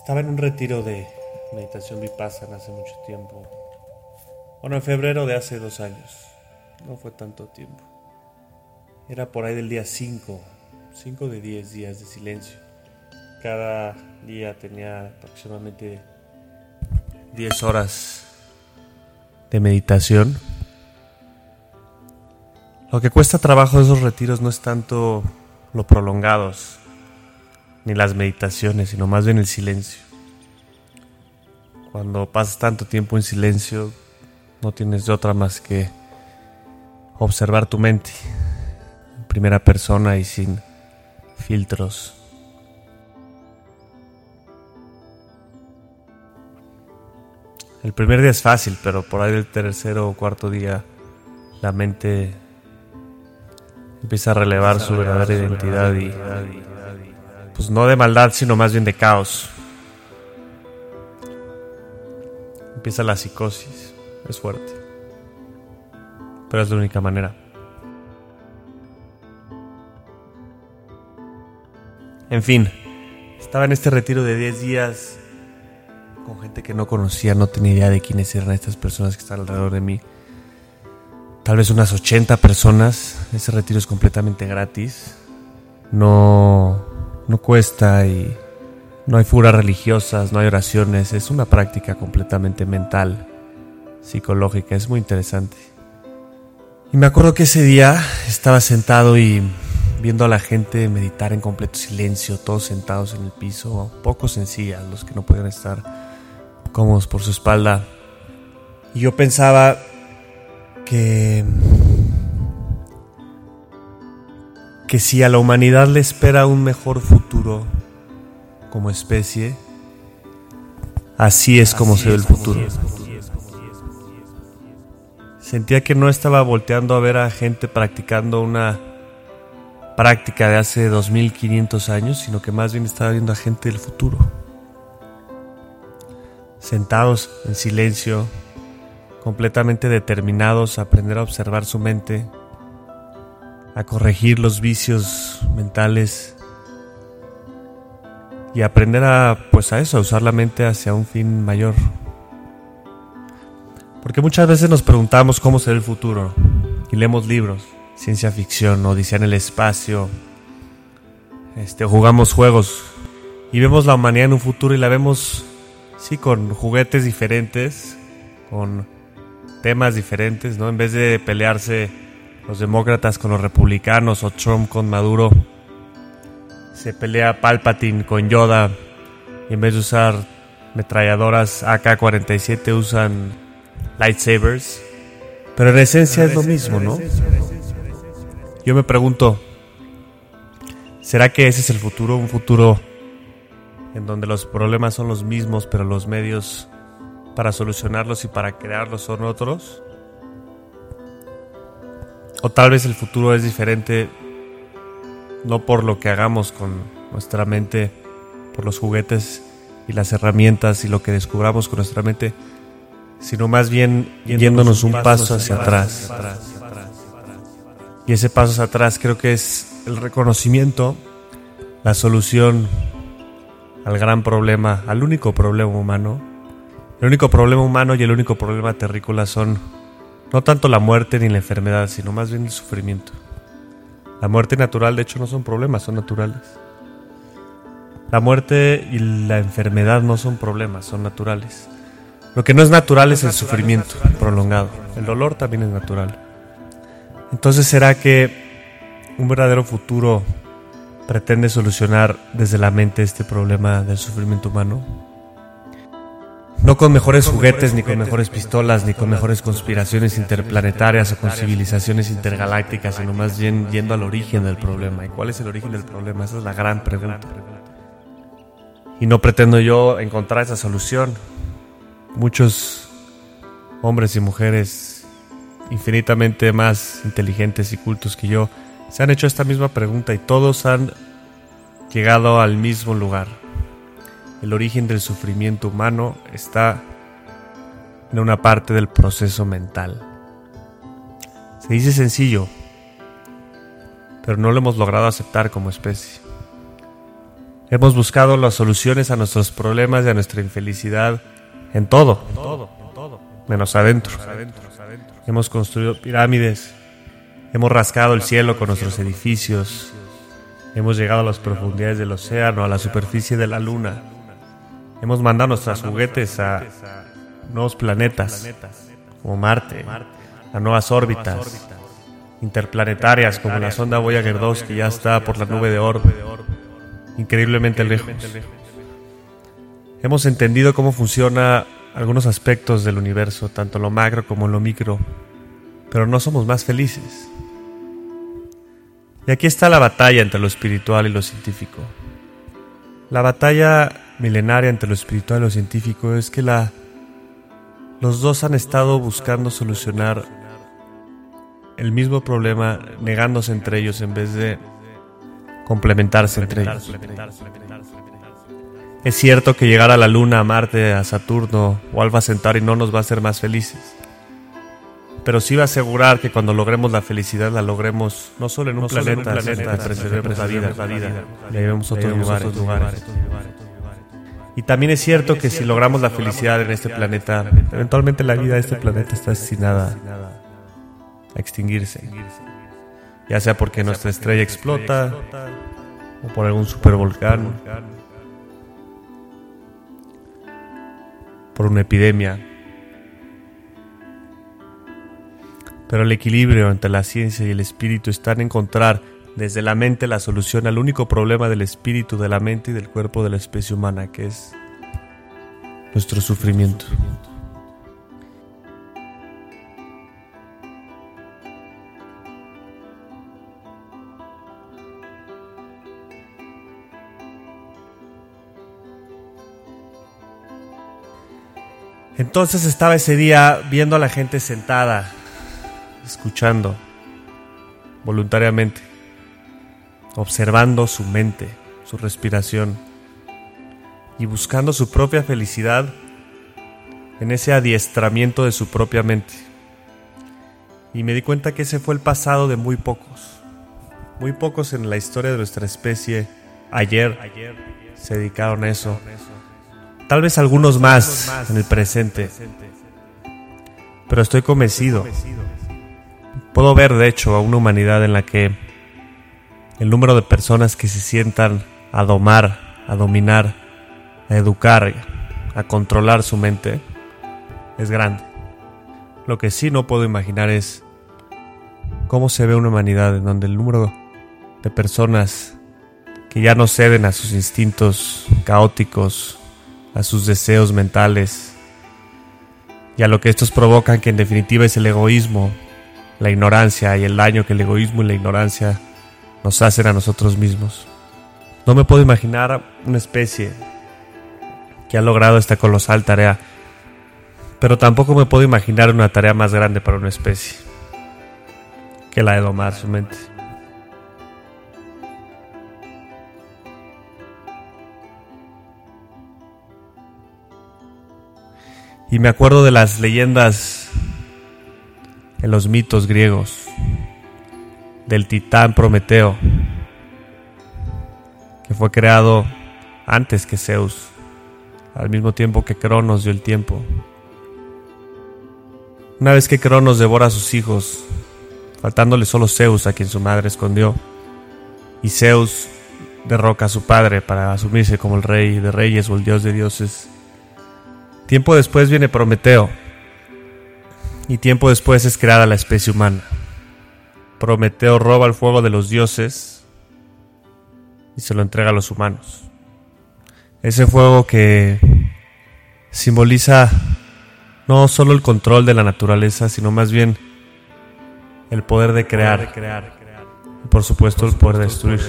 Estaba en un retiro de meditación vipassana hace mucho tiempo. Bueno, en febrero de hace dos años. No fue tanto tiempo. Era por ahí del día 5, 5 de 10 días de silencio. Cada día tenía aproximadamente 10 horas de meditación. Lo que cuesta trabajo de esos retiros no es tanto lo prolongados, ni las meditaciones, sino más bien el silencio. Cuando pasas tanto tiempo en silencio, no tienes otra más que observar tu mente en primera persona y sin filtros. El primer día es fácil, pero por ahí del tercero o cuarto día la mente empieza a relevar su verdadera identidad y pues no de maldad, sino más bien de caos. Empieza la psicosis, es fuerte, pero es la única manera. En fin, estaba en este retiro de 10 días con gente que no conocía, no tenía idea de quiénes eran estas personas que están alrededor de mí. Tal vez unas 80 personas. Ese retiro es completamente gratis. No, no cuesta y no hay furas religiosas, no hay oraciones. Es una práctica completamente mental, psicológica. Es muy interesante. Y me acuerdo que ese día estaba sentado y viendo a la gente meditar en completo silencio, todos sentados en el piso, pocos en silla, los que no pueden estar cómodos por su espalda. Y yo pensaba que que si a la humanidad le espera un mejor futuro como especie, así es como se ve el futuro. Sentía que no estaba volteando a ver a gente practicando una práctica de hace 2500 años, sino que más bien estaba viendo a gente del futuro sentados en silencio, completamente determinados a aprender a observar su mente, a corregir los vicios mentales y aprender a pues a eso, a usar la mente hacia un fin mayor. Porque muchas veces nos preguntamos cómo será el futuro y leemos libros, ciencia ficción, odisea en el espacio, este, jugamos juegos y vemos la humanidad en un futuro y la vemos Sí, con juguetes diferentes, con temas diferentes, ¿no? En vez de pelearse los demócratas con los republicanos o Trump con Maduro, se pelea Palpatine con Yoda y en vez de usar metralladoras AK-47 usan lightsabers. Pero en esencia es lo mismo, ¿no? Yo me pregunto, ¿será que ese es el futuro? Un futuro en donde los problemas son los mismos, pero los medios para solucionarlos y para crearlos son otros? O tal vez el futuro es diferente, no por lo que hagamos con nuestra mente, por los juguetes y las herramientas y lo que descubramos con nuestra mente, sino más bien yéndonos un paso hacia atrás. Y ese paso hacia atrás creo que es el reconocimiento, la solución al gran problema, al único problema humano. El único problema humano y el único problema terrícola son no tanto la muerte ni la enfermedad, sino más bien el sufrimiento. La muerte natural, de hecho, no son problemas, son naturales. La muerte y la enfermedad no son problemas, son naturales. Lo que no es natural es el sufrimiento prolongado. El dolor también es natural. Entonces, ¿será que un verdadero futuro pretende solucionar desde la mente este problema del sufrimiento humano? No con mejores juguetes, ni con mejores pistolas, ni con mejores conspiraciones interplanetarias o con civilizaciones intergalácticas, sino más bien yendo al origen del problema. ¿Y cuál es el origen del problema? Esa es la gran pregunta. Y no pretendo yo encontrar esa solución. Muchos hombres y mujeres infinitamente más inteligentes y cultos que yo se han hecho esta misma pregunta y todos han llegado al mismo lugar. El origen del sufrimiento humano está en una parte del proceso mental. Se dice sencillo, pero no lo hemos logrado aceptar como especie. Hemos buscado las soluciones a nuestros problemas y a nuestra infelicidad en todo, menos adentro. Hemos construido pirámides, hemos rascado el cielo con nuestros edificios, hemos llegado a las profundidades del océano, a la superficie de la luna, hemos mandado nuestros juguetes a nuevos planetas, como Marte, a nuevas órbitas interplanetarias, como la sonda Voyager 2 que ya está por la nube de Orb increíblemente lejos. Hemos entendido cómo funciona algunos aspectos del universo, tanto lo macro como lo micro, pero no somos más felices. Y aquí está la batalla entre lo espiritual y lo científico. La batalla milenaria entre lo espiritual y lo científico es que la, los dos han estado buscando solucionar el mismo problema, negándose entre ellos en vez de complementarse entre ellos. Es cierto que llegar a la Luna, a Marte, a Saturno o Alfa Centauri no nos va a hacer más felices. Pero sí va a asegurar que cuando logremos la felicidad la logremos no solo en un planeta, sino que preservemos la vida, la vida, llevemos otros lugares, lugares. Y también es cierto que si logramos la felicidad en este planeta, eventualmente la vida de este planeta está destinada a extinguirse ya sea porque nuestra estrella explota o por algún supervolcán, por una epidemia. Pero el equilibrio entre la ciencia y el espíritu está en encontrar desde la mente la solución al único problema del espíritu, de la mente y del cuerpo de la especie humana, que es nuestro sufrimiento. Entonces estaba ese día viendo a la gente sentada, escuchando voluntariamente, observando su mente, su respiración y buscando su propia felicidad en ese adiestramiento de su propia mente. Y me di cuenta que ese fue el pasado de muy pocos. Muy pocos en la historia de nuestra especie ayer se dedicaron a eso Tal vez algunos más en el presente. Pero estoy convencido. Puedo ver, de hecho, a una humanidad en la que el número de personas que se sientan a domar, a dominar, a educar, a controlar su mente es grande. Lo que sí no puedo imaginar es cómo se ve una humanidad en donde el número de personas que ya no ceden a sus instintos caóticos, a sus deseos mentales y a lo que estos provocan, que en definitiva es el egoísmo, la ignorancia y el daño que el egoísmo y la ignorancia nos hacen a nosotros mismos. No me puedo imaginar una especie que ha logrado esta colosal tarea, pero tampoco me puedo imaginar una tarea más grande para una especie que la de domar su mente. Y me acuerdo de las leyendas en los mitos griegos, del titán Prometeo, que fue creado antes que Zeus, al mismo tiempo que Cronos dio el tiempo. Una vez que Cronos devora a sus hijos, faltándole solo Zeus a quien su madre escondió, y Zeus derroca a su padre para asumirse como el rey de reyes o el dios de dioses, Tiempo después viene Prometeo. Y tiempo después es creada la especie humana. Prometeo roba el fuego de los dioses y se lo entrega a los humanos. Ese fuego que simboliza no solo el control de la naturaleza, sino más bien el poder de crear. Y por supuesto el poder de destruir.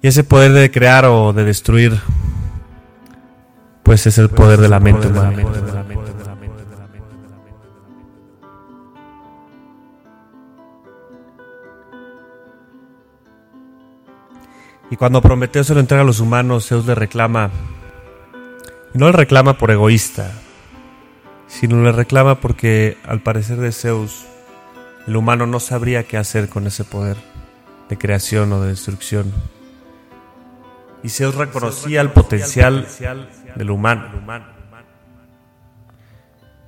Y ese poder de crear o de destruir pues es el poder de la mente humana. Y cuando Prometeo se lo entrega a los humanos, Zeus le reclama, y no le reclama por egoísta, sino le reclama porque al parecer de Zeus, el humano no sabría qué hacer con ese poder de creación o de destrucción. y Zeus reconocía el potencial del humano.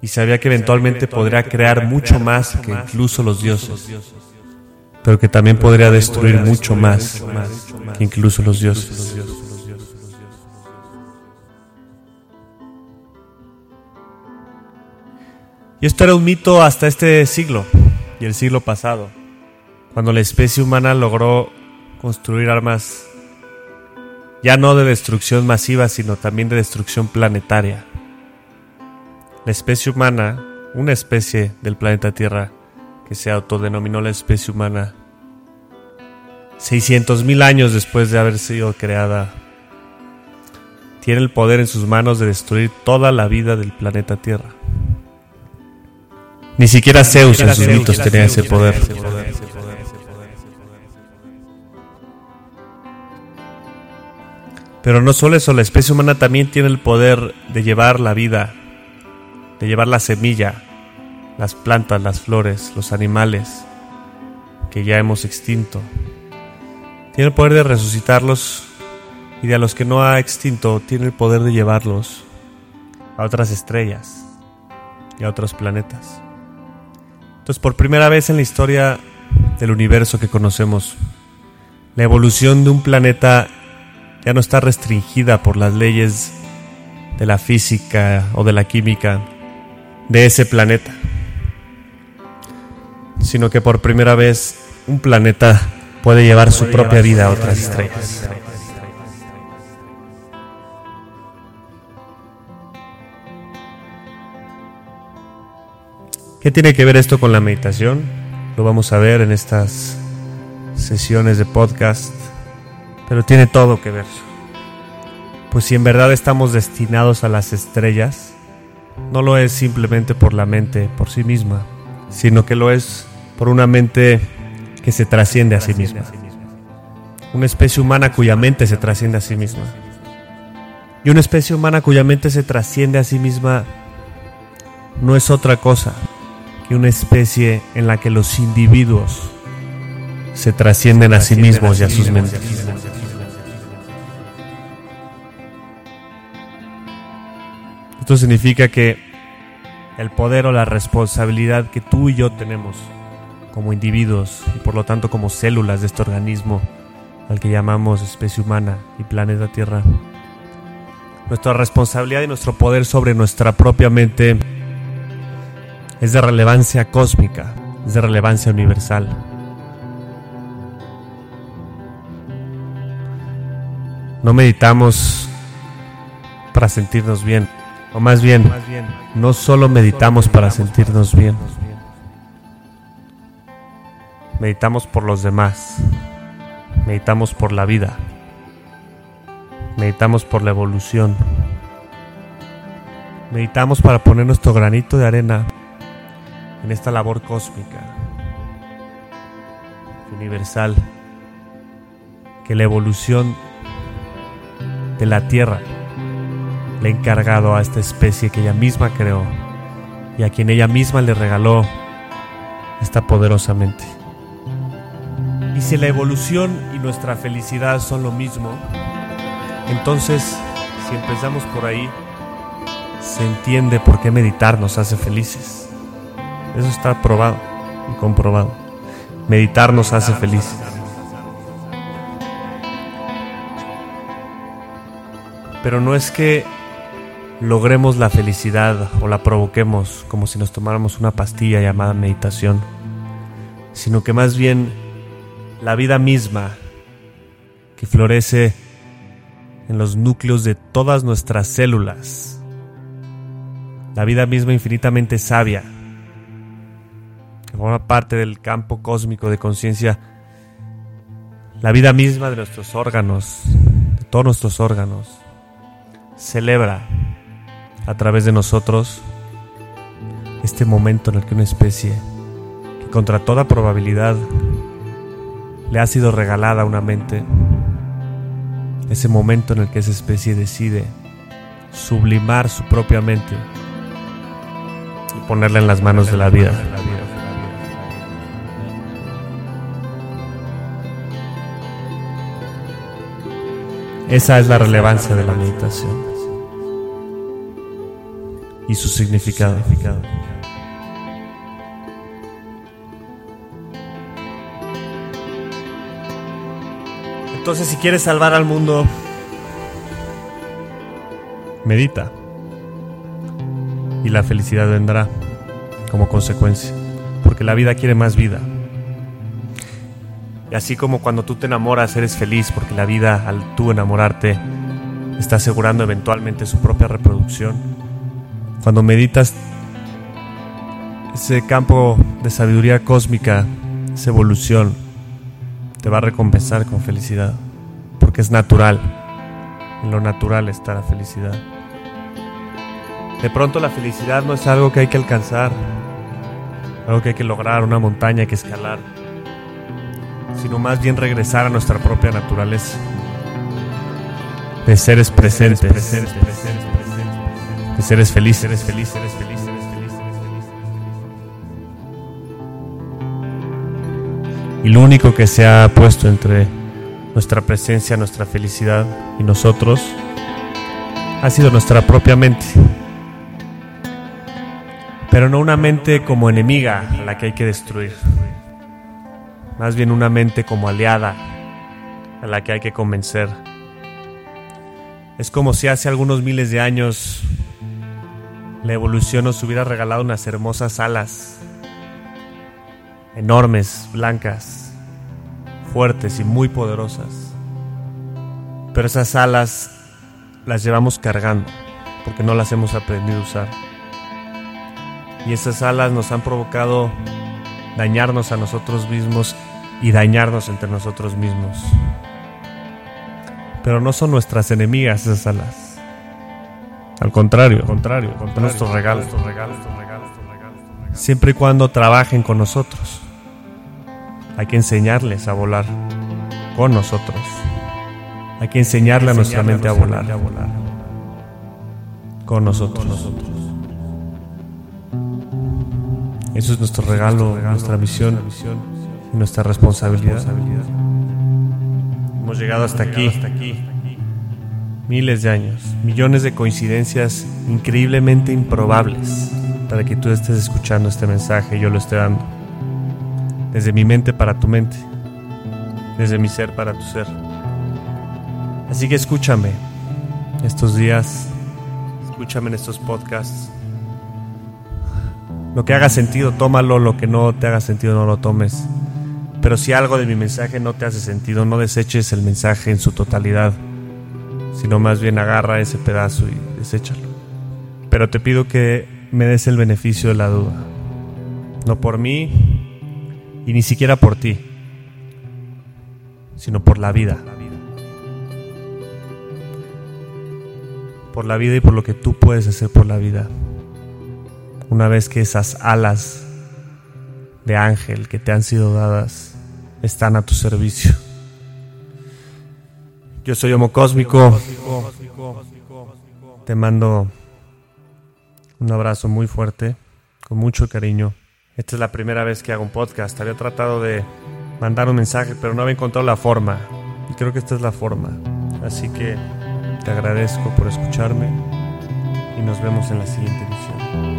Y sabía que eventualmente podría crear mucho más que incluso los dioses, pero que también podría destruir mucho más que incluso los dioses. Y esto era un mito hasta este siglo y el siglo pasado, cuando la especie humana logró construir armas ya no de destrucción masiva, sino también de destrucción planetaria. La especie humana, una especie del planeta Tierra que se autodenominó la especie humana, 600.000 años después de haber sido creada, tiene el poder en sus manos de destruir toda la vida del planeta Tierra. Ni siquiera Zeus en sus mitos tenía ese poder. Pero no solo eso, la especie humana también tiene el poder de llevar la vida, de llevar la semilla, las plantas, las flores, los animales que ya hemos extinto. Tiene el poder de resucitarlos y de a los que no ha extinto tiene el poder de llevarlos a otras estrellas y a otros planetas. Entonces, por primera vez en la historia del universo que conocemos, la evolución de un planeta ya no está restringida por las leyes de la física o de la química de ese planeta, sino que por primera vez un planeta puede llevar su propia vida a otras estrellas. ¿Qué tiene que ver esto con la meditación? Lo vamos a ver en estas sesiones de podcast pero tiene todo que ver. Pues si en verdad estamos destinados a las estrellas, no lo es simplemente por la mente por sí misma, sino que lo es por una mente que se trasciende a sí misma. Una especie humana cuya mente se trasciende a sí misma. Y una especie humana cuya mente se trasciende a sí misma no es otra cosa que una especie en la que los individuos se trascienden a sí mismos y a sus mentes. Esto significa que el poder o la responsabilidad que tú y yo tenemos como individuos y por lo tanto como células de este organismo al que llamamos especie humana y planeta Tierra, nuestra responsabilidad y nuestro poder sobre nuestra propia mente es de relevancia cósmica, es de relevancia universal. No meditamos para sentirnos bien. O más bien, no solo meditamos para sentirnos bien. Meditamos por los demás. Meditamos por la vida. Meditamos por la evolución. Meditamos para poner nuestro granito de arena en esta labor cósmica, universal, que la evolución de la Tierra le encargado a esta especie que ella misma creó y a quien ella misma le regaló esta poderosamente. Y si la evolución y nuestra felicidad son lo mismo, entonces, si empezamos por ahí, se entiende por qué meditar nos hace felices. Eso está probado y comprobado. Meditar nos hace felices. Pero no es que logremos la felicidad o la provoquemos como si nos tomáramos una pastilla llamada meditación, sino que más bien la vida misma que florece en los núcleos de todas nuestras células, la vida misma infinitamente sabia, que forma parte del campo cósmico de conciencia, la vida misma de nuestros órganos, de todos nuestros órganos, celebra a través de nosotros este momento en el que una especie que contra toda probabilidad le ha sido regalada a una mente, ese momento en el que esa especie decide sublimar su propia mente y ponerla en las manos de la vida. Esa es la relevancia de la meditación y su significado. Entonces, si quieres salvar al mundo, medita. Y la felicidad vendrá como consecuencia. Porque la vida quiere más vida. Y así como cuando tú te enamoras eres feliz porque la vida al tú enamorarte está asegurando eventualmente su propia reproducción. Cuando meditas ese campo de sabiduría cósmica, esa evolución, te va a recompensar con felicidad. Porque es natural. En lo natural está la felicidad. De pronto la felicidad no es algo que hay que alcanzar, algo que hay que lograr, una montaña que escalar sino más bien regresar a nuestra propia naturaleza de seres presentes, de seres felices, seres felices, seres felices, Y lo único que se ha puesto entre nuestra presencia, nuestra felicidad y nosotros ha sido nuestra propia mente. Pero no una mente como enemiga a la que hay que destruir más bien una mente como aliada a la que hay que convencer. Es como si hace algunos miles de años la evolución nos hubiera regalado unas hermosas alas, enormes, blancas, fuertes y muy poderosas. Pero esas alas las llevamos cargando porque no las hemos aprendido a usar. Y esas alas nos han provocado dañarnos a nosotros mismos y dañarnos entre nosotros mismos. Pero no son nuestras enemigas esas alas. Al contrario, al contrario, contrario nuestros regalos. Siempre y cuando trabajen con nosotros. Hay que enseñarles a volar con nosotros. Hay que enseñarle a nuestra mente a volar. Con nosotros. Eso es nuestro regalo, nuestra misión y nuestra responsabilidad. Hemos llegado hasta aquí, miles de años, millones de coincidencias increíblemente improbables para que tú estés escuchando este mensaje y yo lo esté dando. Desde mi mente para tu mente, desde mi ser para tu ser. Así que escúchame estos días, escúchame en estos podcasts. Lo que haga sentido, tómalo, lo que no te haga sentido, no lo tomes. Pero si algo de mi mensaje no te hace sentido, no deseches el mensaje en su totalidad, sino más bien agarra ese pedazo y deséchalo. Pero te pido que me des el beneficio de la duda. No por mí y ni siquiera por ti, sino por la vida. Por la vida y por lo que tú puedes hacer por la vida. Una vez que esas alas de ángel que te han sido dadas están a tu servicio. Yo soy Homo Cósmico. Te mando un abrazo muy fuerte, con mucho cariño. Esta es la primera vez que hago un podcast. Había tratado de mandar un mensaje, pero no había encontrado la forma. Y creo que esta es la forma. Así que te agradezco por escucharme y nos vemos en la siguiente edición.